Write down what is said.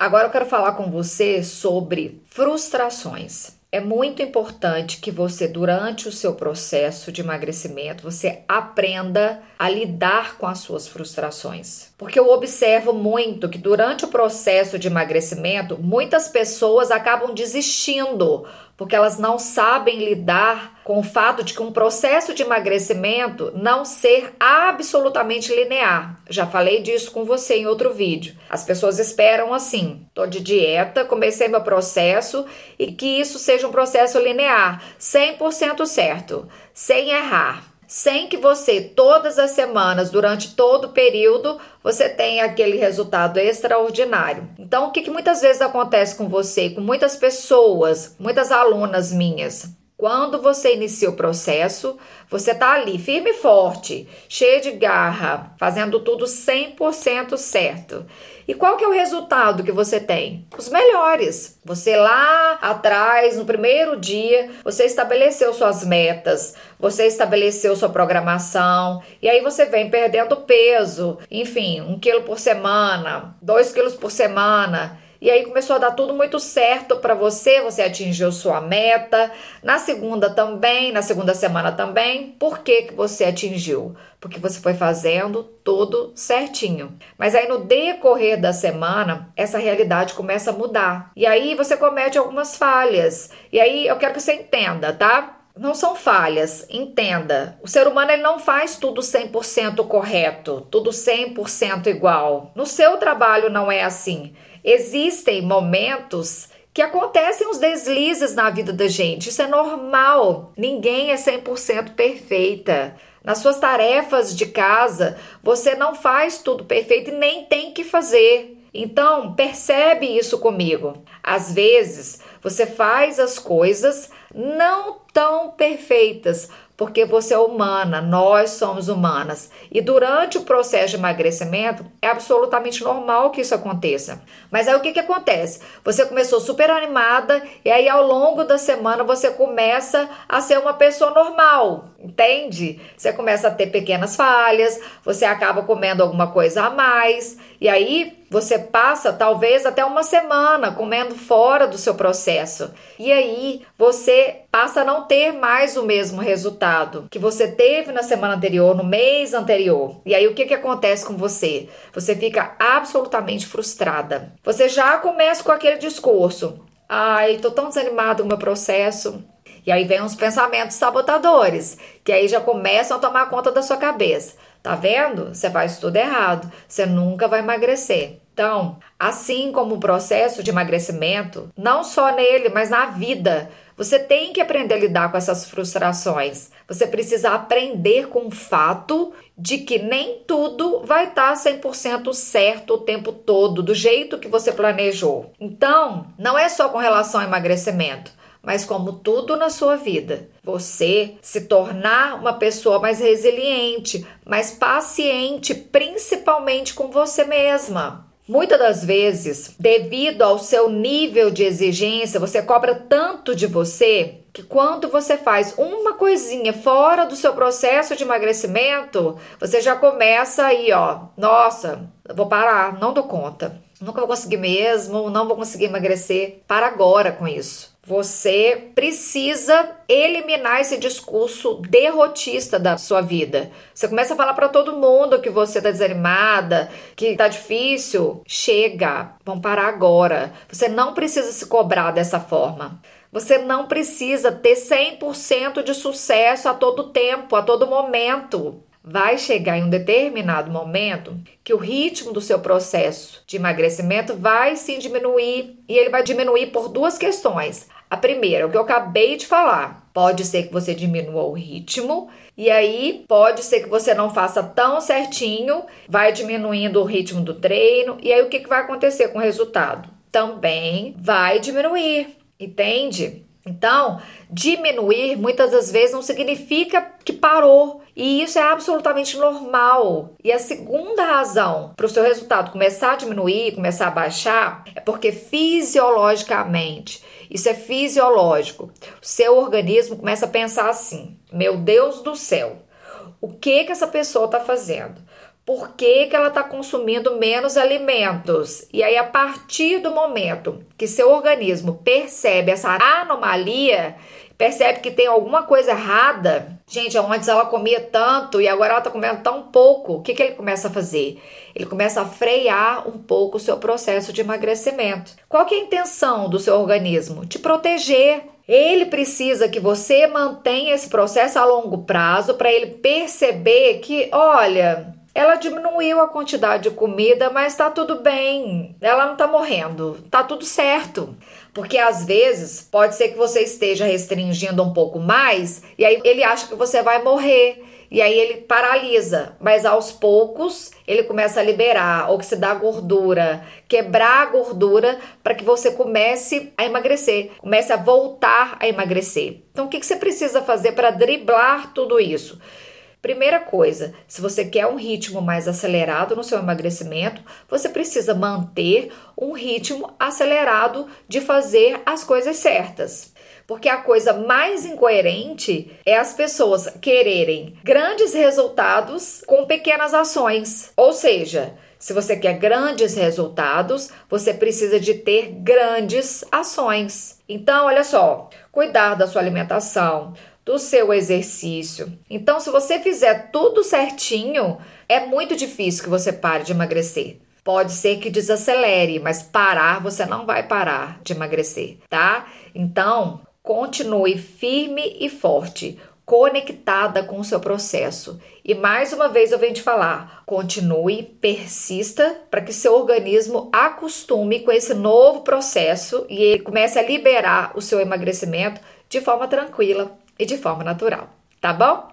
Agora eu quero falar com você sobre frustrações. É muito importante que você, durante o seu processo de emagrecimento, você aprenda a lidar com as suas frustrações. Porque eu observo muito que durante o processo de emagrecimento, muitas pessoas acabam desistindo porque elas não sabem lidar com o fato de que um processo de emagrecimento não ser absolutamente linear. Já falei disso com você em outro vídeo. As pessoas esperam assim: tô de dieta, comecei meu processo e que isso seja um processo linear, 100% certo, sem errar sem que você, todas as semanas, durante todo o período, você tenha aquele resultado extraordinário. Então, o que, que muitas vezes acontece com você com muitas pessoas, muitas alunas minhas? Quando você inicia o processo, você tá ali firme e forte, cheia de garra, fazendo tudo 100% certo. E qual que é o resultado que você tem? Os melhores. Você lá atrás, no primeiro dia, você estabeleceu suas metas, você estabeleceu sua programação, e aí você vem perdendo peso, enfim, um quilo por semana, dois quilos por semana. E aí começou a dar tudo muito certo para você, você atingiu sua meta. Na segunda também, na segunda semana também. Por que, que você atingiu? Porque você foi fazendo tudo certinho. Mas aí no decorrer da semana, essa realidade começa a mudar. E aí você comete algumas falhas. E aí eu quero que você entenda, tá? Não são falhas, entenda. O ser humano ele não faz tudo 100% correto, tudo 100% igual. No seu trabalho não é assim. Existem momentos que acontecem os deslizes na vida da gente. Isso é normal. Ninguém é 100% perfeita. Nas suas tarefas de casa, você não faz tudo perfeito e nem tem que fazer. Então, percebe isso comigo. Às vezes, você faz as coisas não tão perfeitas, porque você é humana, nós somos humanas. E durante o processo de emagrecimento, é absolutamente normal que isso aconteça. Mas aí o que, que acontece? Você começou super animada, e aí ao longo da semana você começa a ser uma pessoa normal, entende? Você começa a ter pequenas falhas, você acaba comendo alguma coisa a mais, e aí você passa talvez até uma semana comendo fora do seu processo. E aí você passa a não ter mais o mesmo resultado que você teve na semana anterior, no mês anterior. E aí o que, que acontece com você? Você fica absolutamente frustrada. Você já começa com aquele discurso: ai, tô tão desanimado com o meu processo. E aí vem uns pensamentos sabotadores, que aí já começam a tomar conta da sua cabeça. Tá vendo? Você faz tudo errado. Você nunca vai emagrecer. Então, assim como o processo de emagrecimento, não só nele, mas na vida, você tem que aprender a lidar com essas frustrações. Você precisa aprender com o fato de que nem tudo vai estar 100% certo o tempo todo, do jeito que você planejou. Então, não é só com relação ao emagrecimento mas como tudo na sua vida, você se tornar uma pessoa mais resiliente, mais paciente, principalmente com você mesma. Muitas das vezes, devido ao seu nível de exigência, você cobra tanto de você que quando você faz uma coisinha fora do seu processo de emagrecimento, você já começa aí, ó, nossa, vou parar, não dou conta. Nunca vou conseguir mesmo, não vou conseguir emagrecer. Para agora com isso. Você precisa eliminar esse discurso derrotista da sua vida. Você começa a falar para todo mundo que você tá desanimada, que tá difícil. Chega, vamos parar agora. Você não precisa se cobrar dessa forma. Você não precisa ter 100% de sucesso a todo tempo, a todo momento vai chegar em um determinado momento que o ritmo do seu processo de emagrecimento vai sim diminuir e ele vai diminuir por duas questões. A primeira, o que eu acabei de falar, pode ser que você diminua o ritmo e aí pode ser que você não faça tão certinho, vai diminuindo o ritmo do treino e aí o que, que vai acontecer com o resultado? Também vai diminuir, entende? Então, diminuir muitas das vezes não significa que parou. E isso é absolutamente normal. E a segunda razão para o seu resultado começar a diminuir, começar a baixar, é porque fisiologicamente, isso é fisiológico, o seu organismo começa a pensar assim: meu Deus do céu, o que que essa pessoa está fazendo? por que, que ela está consumindo menos alimentos. E aí, a partir do momento que seu organismo percebe essa anomalia, percebe que tem alguma coisa errada, gente, antes ela comia tanto e agora ela está comendo tão pouco, o que, que ele começa a fazer? Ele começa a frear um pouco o seu processo de emagrecimento. Qual que é a intenção do seu organismo? Te proteger. Ele precisa que você mantenha esse processo a longo prazo para ele perceber que, olha, ela diminuiu a quantidade de comida, mas tá tudo bem. Ela não tá morrendo. Tá tudo certo. Porque às vezes pode ser que você esteja restringindo um pouco mais e aí ele acha que você vai morrer. E aí ele paralisa, mas aos poucos ele começa a liberar, oxidar gordura, quebrar a gordura para que você comece a emagrecer, comece a voltar a emagrecer. Então o que, que você precisa fazer para driblar tudo isso? Primeira coisa, se você quer um ritmo mais acelerado no seu emagrecimento, você precisa manter um ritmo acelerado de fazer as coisas certas. Porque a coisa mais incoerente é as pessoas quererem grandes resultados com pequenas ações. Ou seja, se você quer grandes resultados, você precisa de ter grandes ações. Então, olha só, cuidar da sua alimentação, do seu exercício. Então, se você fizer tudo certinho, é muito difícil que você pare de emagrecer. Pode ser que desacelere, mas parar você não vai parar de emagrecer, tá? Então, continue firme e forte, conectada com o seu processo. E mais uma vez eu venho te falar, continue, persista para que seu organismo acostume com esse novo processo e ele comece a liberar o seu emagrecimento de forma tranquila e de forma natural, tá bom?